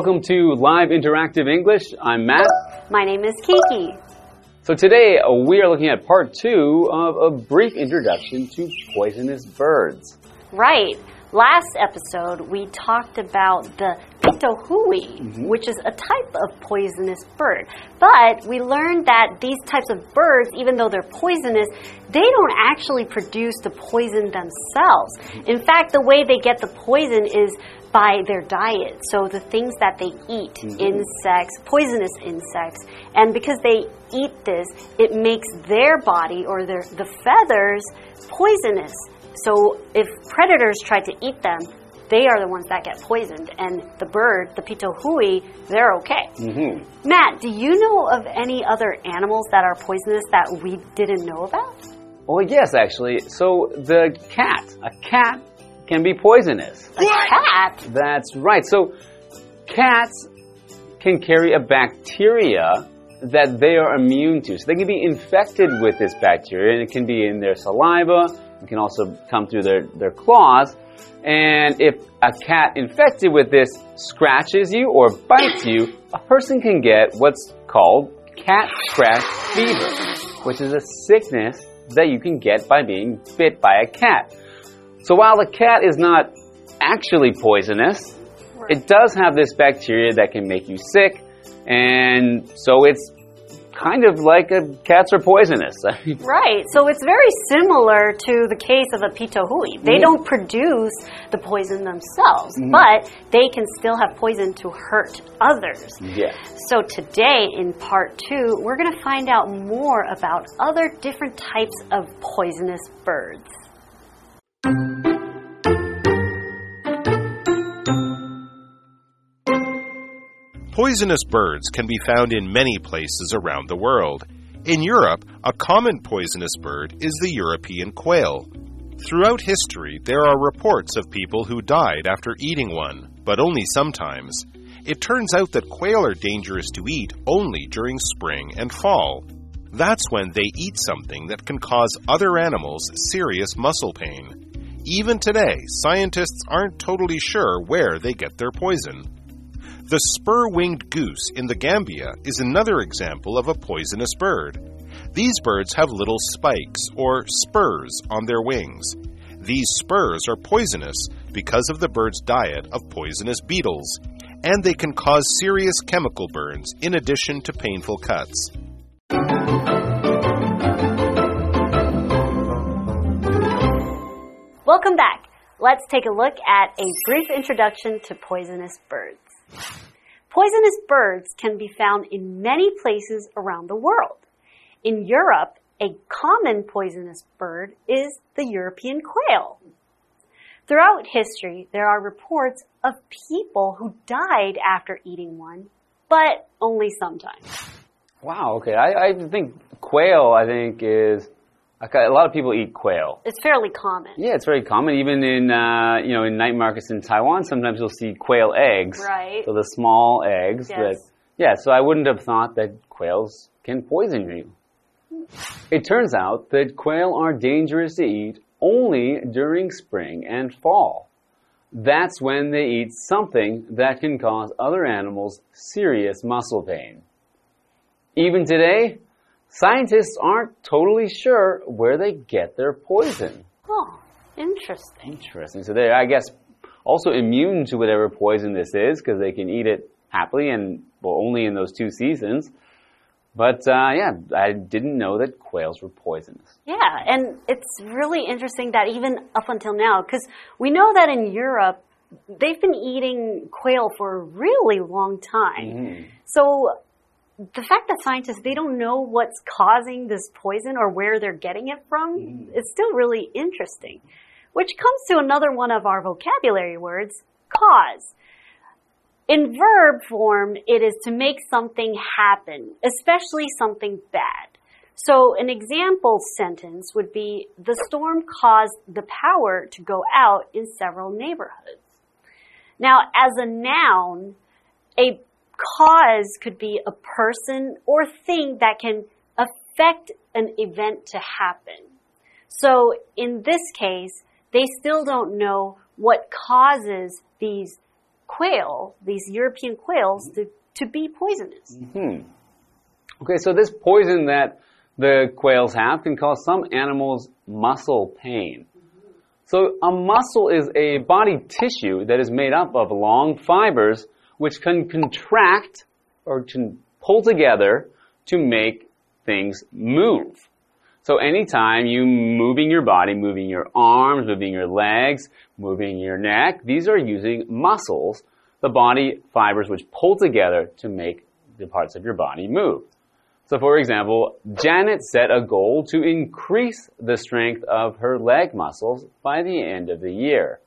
Welcome to Live Interactive English. I'm Matt. My name is Kiki. So today uh, we are looking at part two of a brief introduction to poisonous birds. Right. Last episode, we talked about the pitohui, Mm-hmm. which is a type of poisonous bird. But we learned that these types of birds, even though they're poisonous, they don't actually produce the poison themselves. In fact, the way they get the poison is by their diet. So the things that they eat, Mm-hmm. insects, poisonous insects, and because they eat this, it makes their body or their the feathers poisonous. So if predators try to eat them, they are the ones that get poisoned, and the bird, the pitohui, they're okay. Mm-hmm. Matt, do you know of any other animals that are poisonous that we didn't know about? Well, yes, actually. So the cat, a cat can be poisonous. A cat? That's right. So cats can carry a bacteria that they are immune to. So they can be infected with this bacteria, and it can be in their saliva. It can also come through their, their claws. And if a cat infected with this scratches you or bites you, a person can get what's called cat scratch fever, which is a sickness that you can get by being bit by a cat. So while the cat is not actually poisonous, it does have this bacteria that can make you sick, and so it's kind of like a, cats are poisonous. Right. So it's very similar to the case of a pitohui. They mm-hmm. don't produce the poison themselves, mm-hmm. but they can still have poison to hurt others. yeah. So today in part two, we're going to find out more about other different types of poisonous birds. Poisonous birds can be found in many places around the world. In Europe, a common poisonous bird is the European quail. Throughout history, there are reports of people who died after eating one, but only sometimes. It turns out that quail are dangerous to eat only during spring and fall. That's when they eat something that can cause other animals serious muscle pain. Even today, scientists aren't totally sure where they get their poison. The spur winged goose in the Gambia is another example of a poisonous bird. These birds have little spikes, or spurs, on their wings. These spurs are poisonous because of the bird's diet of poisonous beetles, and they can cause serious chemical burns in addition to painful cuts. Welcome back. Let's take a look at a brief introduction to poisonous birds. Poisonous birds can be found in many places around the world. In Europe, a common poisonous bird is the European quail. Throughout history, there are reports of people who died after eating one, but only sometimes. Wow. Okay. I, I think quail. I think is okay, a lot of people eat quail. It's fairly common. Yeah, it's very common. Even in uh, you know in night markets in Taiwan, sometimes you'll see quail eggs. Right. So the small eggs. Yes. That, yeah. So I wouldn't have thought that quails can poison you. It turns out that quail are dangerous to eat only during spring and fall. That's when they eat something that can cause other animals serious muscle pain. Even today, scientists aren't totally sure where they get their poison. Oh, interesting. Interesting. So they're, I guess, also immune to whatever poison this is because they can eat it happily and well, only in those two seasons. But uh, yeah, I didn't know that quails were poisonous. Yeah, and it's really interesting that even up until now, because we know that in Europe, they've been eating quail for a really long time. So the fact that scientists they don't know what's causing this poison or where they're getting it from mm. is still really interesting. Which comes to another one of our vocabulary words, cause. In verb form, it is to make something happen, especially something bad. So an example sentence would be, the storm caused the power to go out in several neighborhoods. Now, as a noun, a cause could be a person or thing that can affect an event to happen. So in this case, they still don't know what causes these quail, these European quails, to, to be poisonous. Hmm. Okay, so this poison that the quails have can cause some animals muscle pain. So a muscle is a body tissue that is made up of long fibers which can contract or can pull together to make things move. So anytime you moving your body, moving your arms, moving your legs, moving your neck, these are using muscles, the body fibers which pull together to make the parts of your body move. So for example, Janet set a goal to increase the strength of her leg muscles by the end of the year.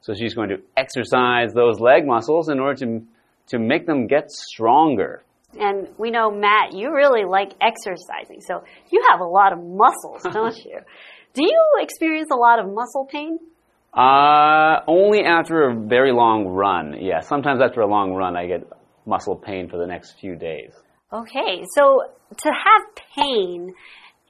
So she's going to exercise those leg muscles in order to, to make them get stronger. And we know, Matt, you really like exercising. So you have a lot of muscles, don't you? Do you experience a lot of muscle pain? Uh, only after a very long run. Yeah, sometimes after a long run, I get muscle pain for the next few days. Okay, so to have pain,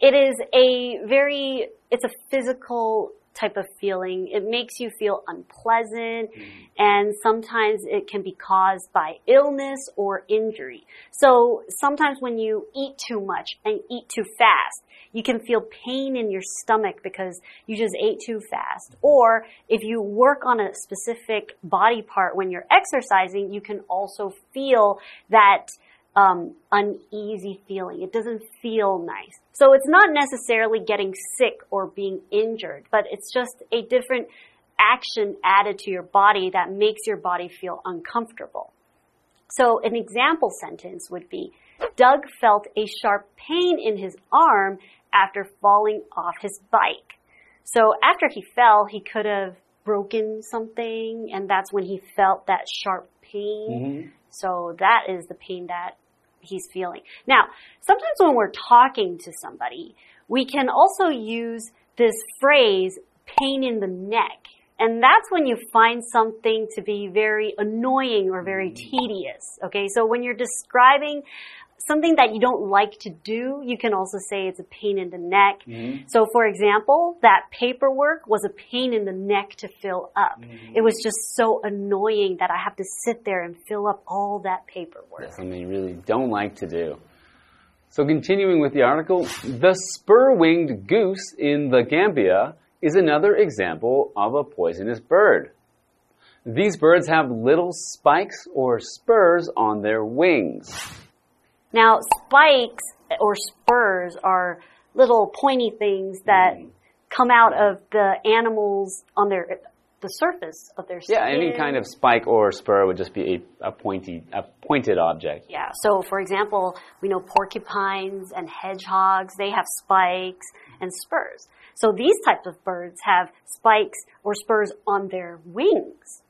it is a very, it's a physical type of feeling. It makes you feel unpleasant mm. and sometimes it can be caused by illness or injury. So sometimes when you eat too much and eat too fast, you can feel pain in your stomach because you just ate too fast. Or if you work on a specific body part when you're exercising, you can also feel that um, uneasy feeling. It doesn't feel nice. So it's not necessarily getting sick or being injured, but it's just a different action added to your body that makes your body feel uncomfortable. So an example sentence would be, Doug felt a sharp pain in his arm after falling off his bike. So after he fell, he could have broken something, and that's when he felt that sharp pain. Mm -hmm. So that is the pain that he's feeling. Now, sometimes when we're talking to somebody, we can also use this phrase, pain in the neck. And that's when you find something to be very annoying or very mm-hmm. tedious. Okay, so when you're describing something that you don't like to do, you can also say it's a pain in the neck. Mm -hmm. So, for example, that paperwork was a pain in the neck to fill up. Mm -hmm. It was just so annoying that I have to sit there and fill up all that paperwork. That's something you really don't like to do. So, continuing with the article, the spur winged goose in the Gambia is another example of a poisonous bird. These birds have little spikes or spurs on their wings. Now, spikes or spurs are little pointy things that mm. come out of the animals on their the surface of their skin. Yeah, any kind of spike or spur would just be a, a pointy, a pointed object. Yeah. So, for example, we know porcupines and hedgehogs. They have spikes and spurs. So these types of birds have spikes or spurs on their wings.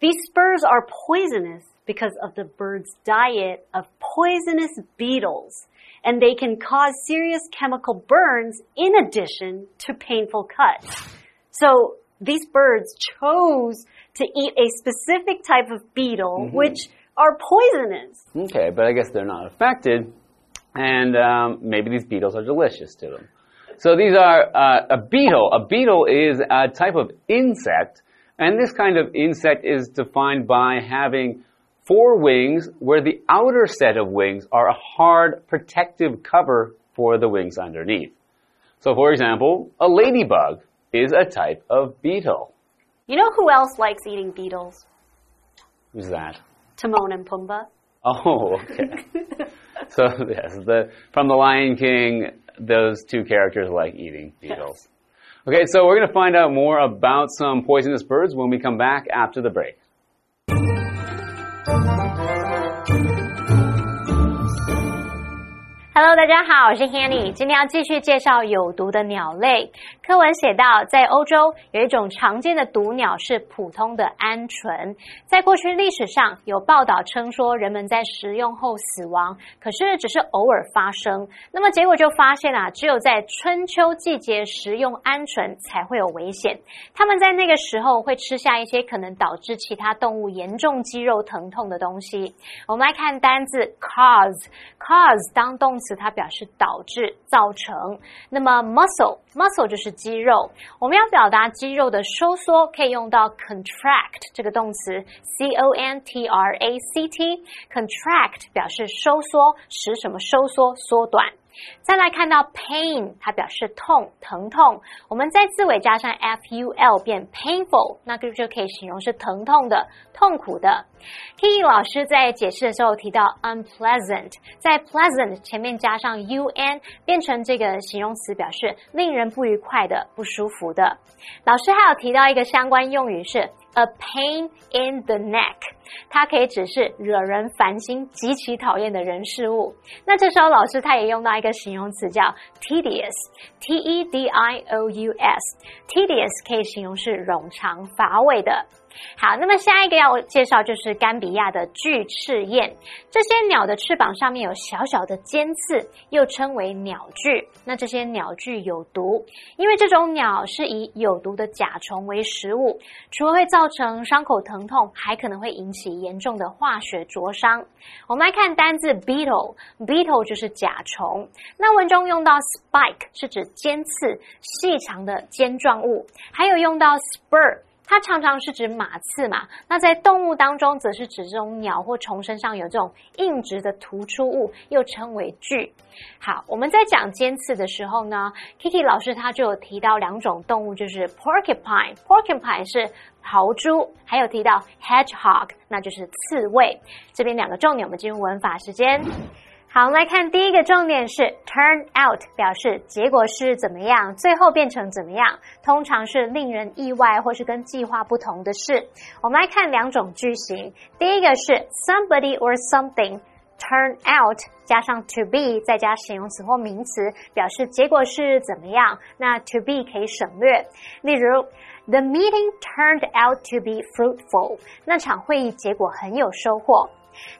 These spurs are poisonous because of the bird's diet of poisonous beetles, and they can cause serious chemical burns in addition to painful cuts. So these birds chose to eat a specific type of beetle, mm -hmm. which are poisonous. Okay, but I guess they're not affected, and um, maybe these beetles are delicious to them. So these are uh, a beetle. A beetle is a type of insect, and this kind of insect is defined by having four wings where the outer set of wings are a hard protective cover for the wings underneath. So for example, a ladybug is a type of beetle. You know who else likes eating beetles? Who's that? Timon and Pumbaa. Oh, okay. so yes, the from the Lion King, those two characters like eating beetles. Okay, so we're going to find out more about some poisonous birds when we come back after the break. Hello，大家好，我是 Hanny，今天要继续介绍有毒的鸟类。课文写到，在欧洲有一种常见的毒鸟是普通的鹌鹑，在过去历史上有报道称说人们在食用后死亡，可是只是偶尔发生。那么结果就发现啊，只有在春秋季节食用鹌鹑才会有危险。他们在那个时候会吃下一些可能导致其他动物严重肌肉疼痛的东西。我们来看单字 cause，cause 当动词，它表示导致、造成。那么 muscle，muscle 就是肌肉，我们要表达肌肉的收缩，可以用到 contract 这个动词，c o n t r a c t，contract 表示收缩，使什么收缩？缩短。再来看到 pain，它表示痛、疼痛。我们在字尾加上 f u l 变 painful，那个就可以形容是疼痛的、痛苦的。Kiki 老师在解释的时候提到 unpleasant，在 pleasant 前面加上 u n，变成这个形容词，表示令人不愉快的、不舒服的。老师还有提到一个相关用语是。A pain in the neck，它可以指示惹人烦心、极其讨厌的人事物。那这时候老师他也用到一个形容词叫 tedious，t e d i o u s，tedious 可以形容是冗长、乏味的。好，那么下一个要介绍就是甘比亚的巨翅雁。这些鸟的翅膀上面有小小的尖刺，又称为鸟具。那这些鸟具有毒，因为这种鸟是以有毒的甲虫为食物，除了会造成伤口疼痛，还可能会引起严重的化学灼伤。我们来看单字 beetle，beetle 就是甲虫。那文中用到 spike 是指尖刺、细长的尖状物，还有用到 spur。它常常是指马刺嘛，那在动物当中，则是指这种鸟或虫身上有这种硬直的突出物，又称为锯。好，我们在讲尖刺的时候呢，Kiki 老师他就有提到两种动物，就是 porcupine，porcupine 是豪猪，还有提到 hedgehog，那就是刺猬。这边两个重点，我们进入文法时间。好，我们来看第一个重点是 turn out，表示结果是怎么样，最后变成怎么样，通常是令人意外或是跟计划不同的事。我们来看两种句型，第一个是 somebody or something turn out 加上 to be 再加形容词或名词，表示结果是怎么样。那 to be 可以省略，例如 the meeting turned out to be fruitful，那场会议结果很有收获。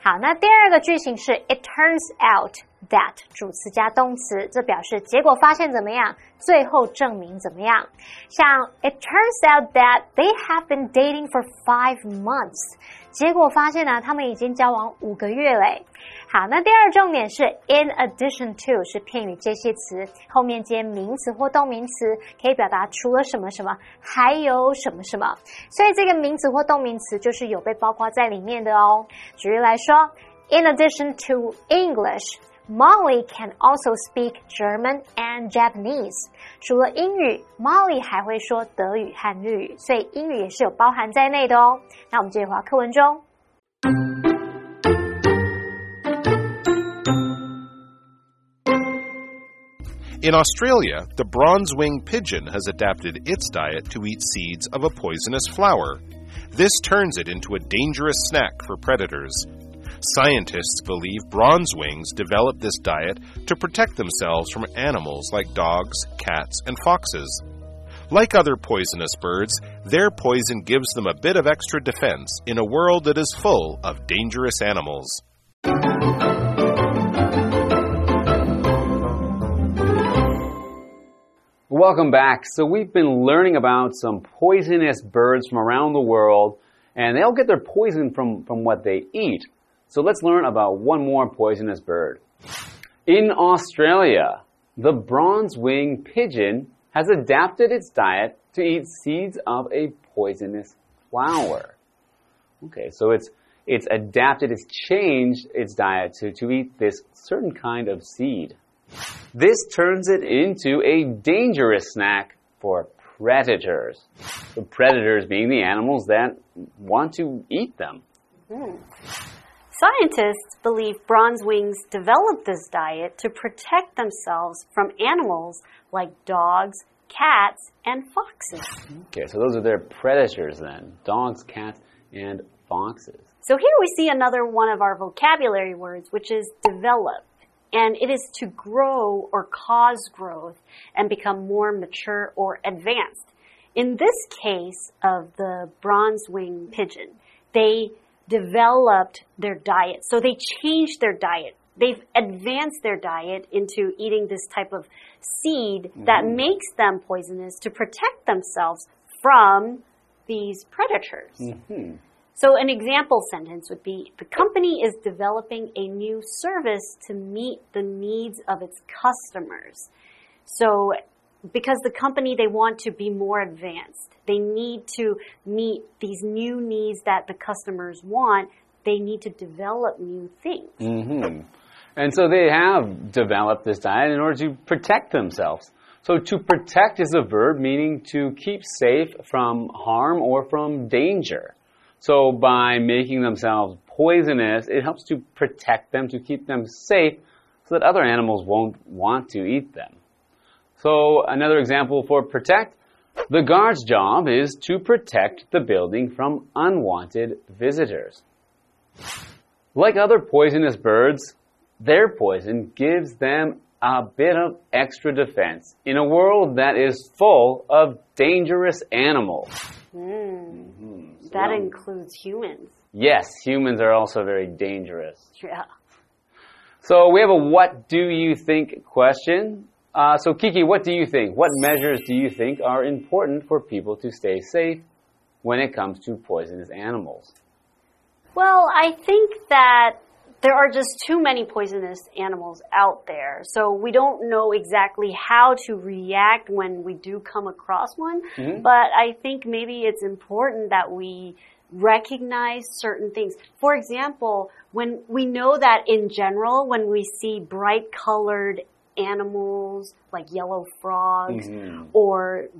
好，那第二个句型是 It turns out that 主词加动词，这表示结果发现怎么样，最后证明怎么样。像 It turns out that they have been dating for five months，结果发现呢，他们已经交往五个月嘞。好，那第二重点是 in addition to 是片语这些词，后面接名词或动名词，可以表达除了什么什么，还有什么什么。所以这个名词或动名词就是有被包括在里面的哦。举例来说，in addition to English，Molly can also speak German and Japanese。除了英语，Molly 还会说德语和日语，所以英语也是有包含在内的哦。那我们继续回课文中。In Australia, the bronze wing pigeon has adapted its diet to eat seeds of a poisonous flower. This turns it into a dangerous snack for predators. Scientists believe bronze wings developed this diet to protect themselves from animals like dogs, cats, and foxes. Like other poisonous birds, their poison gives them a bit of extra defense in a world that is full of dangerous animals. Welcome back. So we've been learning about some poisonous birds from around the world, and they all get their poison from, from what they eat. So let's learn about one more poisonous bird. In Australia, the bronze-winged pigeon has adapted its diet to eat seeds of a poisonous flower. Okay, so it's it's adapted, it's changed its diet to, to eat this certain kind of seed. This turns it into a dangerous snack for predators. The predators being the animals that want to eat them. Mm. Scientists believe bronze wings developed this diet to protect themselves from animals like dogs, cats, and foxes. Okay, so those are their predators then dogs, cats, and foxes. So here we see another one of our vocabulary words, which is develop. And it is to grow or cause growth and become more mature or advanced. In this case of the bronze wing pigeon, they developed their diet. So they changed their diet. They've advanced their diet into eating this type of seed that Mm-hmm. makes them poisonous to protect themselves from these predators. Mm-hmm. So an example sentence would be the company is developing a new service to meet the needs of its customers. So because the company they want to be more advanced, they need to meet these new needs that the customers want. They need to develop new things. Mm -hmm. And so they have developed this diet in order to protect themselves. So to protect is a verb meaning to keep safe from harm or from danger. So by making themselves poisonous, it helps to protect them, to keep them safe, so that other animals won't want to eat them. So another example for protect, the guard's job is to protect the building from unwanted visitors. Like other poisonous birds, their poison gives them a bit of extra defense in a world that is full of dangerous animals. Hmm. That includes humans. Yes, humans are also very dangerous. Yeah. So we have a what do you think question. Uh, so Kiki, what do you think? What measures do you think are important for people to stay safe when it comes to poisonous animals? Well, I think that there are just too many poisonous animals out there. So we don't know exactly how to react when we do come across one. Mm-hmm. But I think maybe it's important that we recognize certain things. For example, when we know that in general, when we see bright colored animals like yellow frogs mm-hmm. or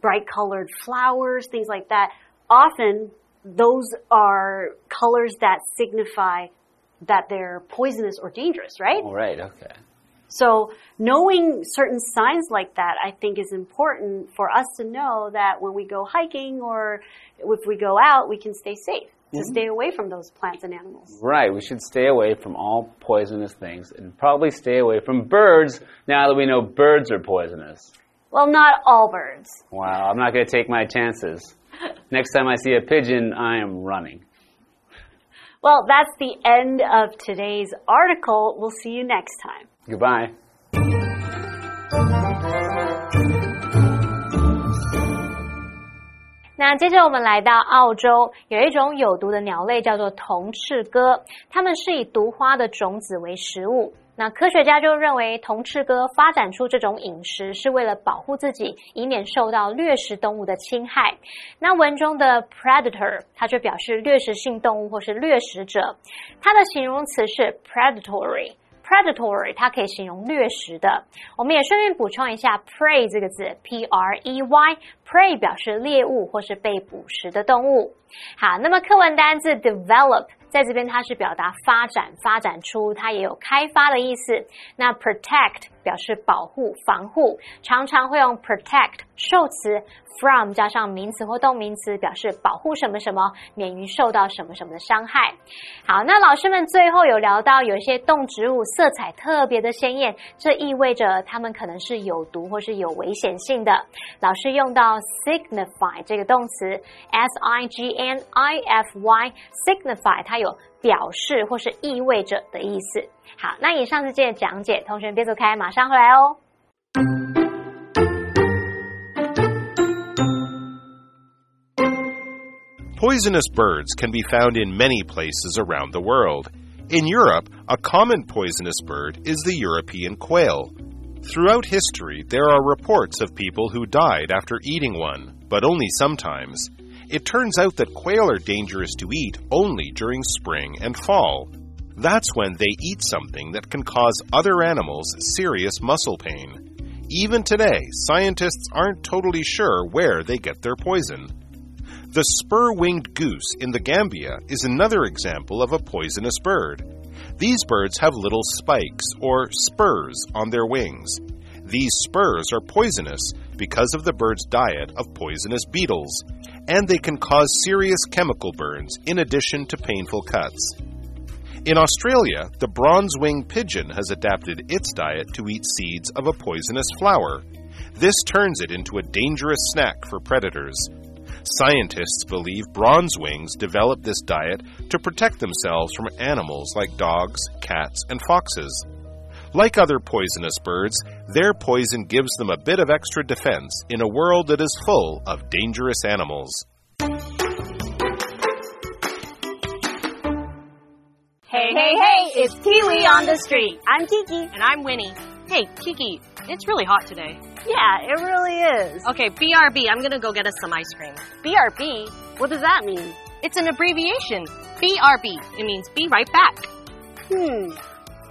bright colored flowers, things like that, often those are colors that signify that they're poisonous or dangerous, right? All right, okay. So knowing certain signs like that, I think is important for us to know that when we go hiking or if we go out, we can stay safe to mm-hmm. stay away from those plants and animals. Right, we should stay away from all poisonous things and probably stay away from birds now that we know birds are poisonous. Well, not all birds. Wow, I'm not going to take my chances. Next time I see a pigeon, I am running. Well, that's the end of today's article. We'll see you next time. Goodbye. 那接着我们来到澳洲，有一种有毒的鸟类叫做铜翅鸽，它们是以毒花的种子为食物。 那科学家就认为，铜翅哥发展出这种饮食是为了保护自己，以免受到掠食动物的侵害。那文中的 predator，它就表示掠食性动物或是掠食者，它的形容词是 predatory。predatory 它可以形容掠食的。我们也顺便补充一下 prey 这个字，p r e y，prey 表示猎物或是被捕食的动物。好，那么课文单字 develop 在这边它是表达发展、发展出，它也有开发的意思。那 protect 表示保护、防护，常常会用 protect 受词 from 加上名词或动名词，表示保护什么什么，免于受到什么什么的伤害。好，那老师们最后有聊到，有一些动植物色彩特别的鲜艳，这意味着它们可能是有毒或是有危险性的。老师用到 signify 这个动词，s i g n i f y，signify 它有 表示或是意味着的意思。好，那以上是今天的讲解，同学们别走开，马上回来哦。 Poisonous birds can be found in many places around the world. In Europe, a common poisonous bird is the European quail. Throughout history, there are reports of people who died after eating one, but only sometimes. It turns out that quail are dangerous to eat only during spring and fall. That's when they eat something that can cause other animals serious muscle pain. Even today, scientists aren't totally sure where they get their poison. The spur winged goose in the Gambia is another example of a poisonous bird. These birds have little spikes, or spurs, on their wings. These spurs are poisonous because of the bird's diet of poisonous beetles, and they can cause serious chemical burns in addition to painful cuts. In Australia, the bronze winged pigeon has adapted its diet to eat seeds of a poisonous flower. This turns it into a dangerous snack for predators. Scientists believe bronze wings developed this diet to protect themselves from animals like dogs, cats, and foxes. Like other poisonous birds, their poison gives them a bit of extra defense in a world that is full of dangerous animals. Hey, hey, hey, it's Kiwi on the street. I'm Kiki. And I'm Winnie. Hey, Kiki, it's really hot today. Yeah, it really is. Okay, BRB, I'm gonna go get us some ice cream. BRB? What does that mean? It's an abbreviation. BRB. It means be right back. Hmm.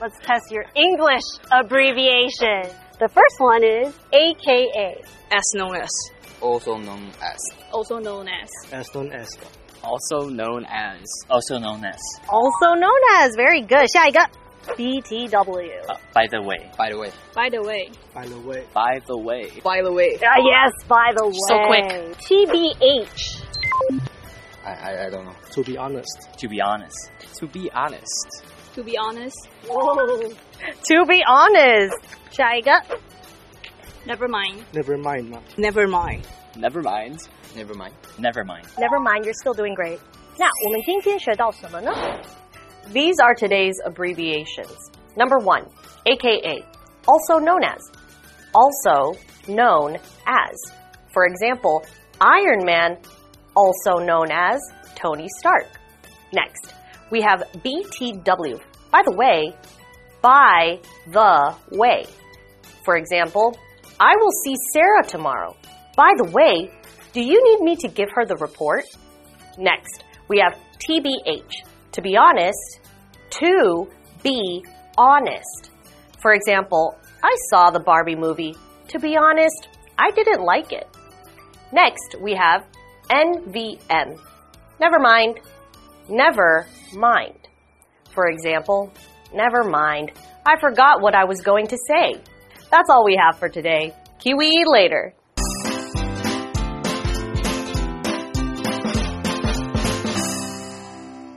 Let's test your English abbreviation. The first one is AKA. as known as also known as Also known as. as known as also known as also known as Also known as. Very good. 下一个 BTW. uh, by the way by the way By the way. by the way by the way by the way， Ah, yes, by the way. So quick. TBH. I, I I don't know to be honest to be honest to be honest To be honest, To be honest. 下一个 never mind. never mind 嘛 never mind， never mind never mind never mind Never mind, you're still doing great. 那我们今天学到什么呢？ These are today's abbreviations. Number one, AKA, also known as. Also known as. For example, Iron Man, also known as Tony Stark. Next, we have BTW. By the way, by the way. For example, I will see Sarah tomorrow. By the way, do you need me to give her the report? Next, we have TBH. To be honest, to be honest. For example, I saw the Barbie movie. To be honest, I didn't like it. Next, we have NVM. Never mind. Never mind. For example, never mind. I forgot what I was going to say. That's all we have for today. Kiwi later.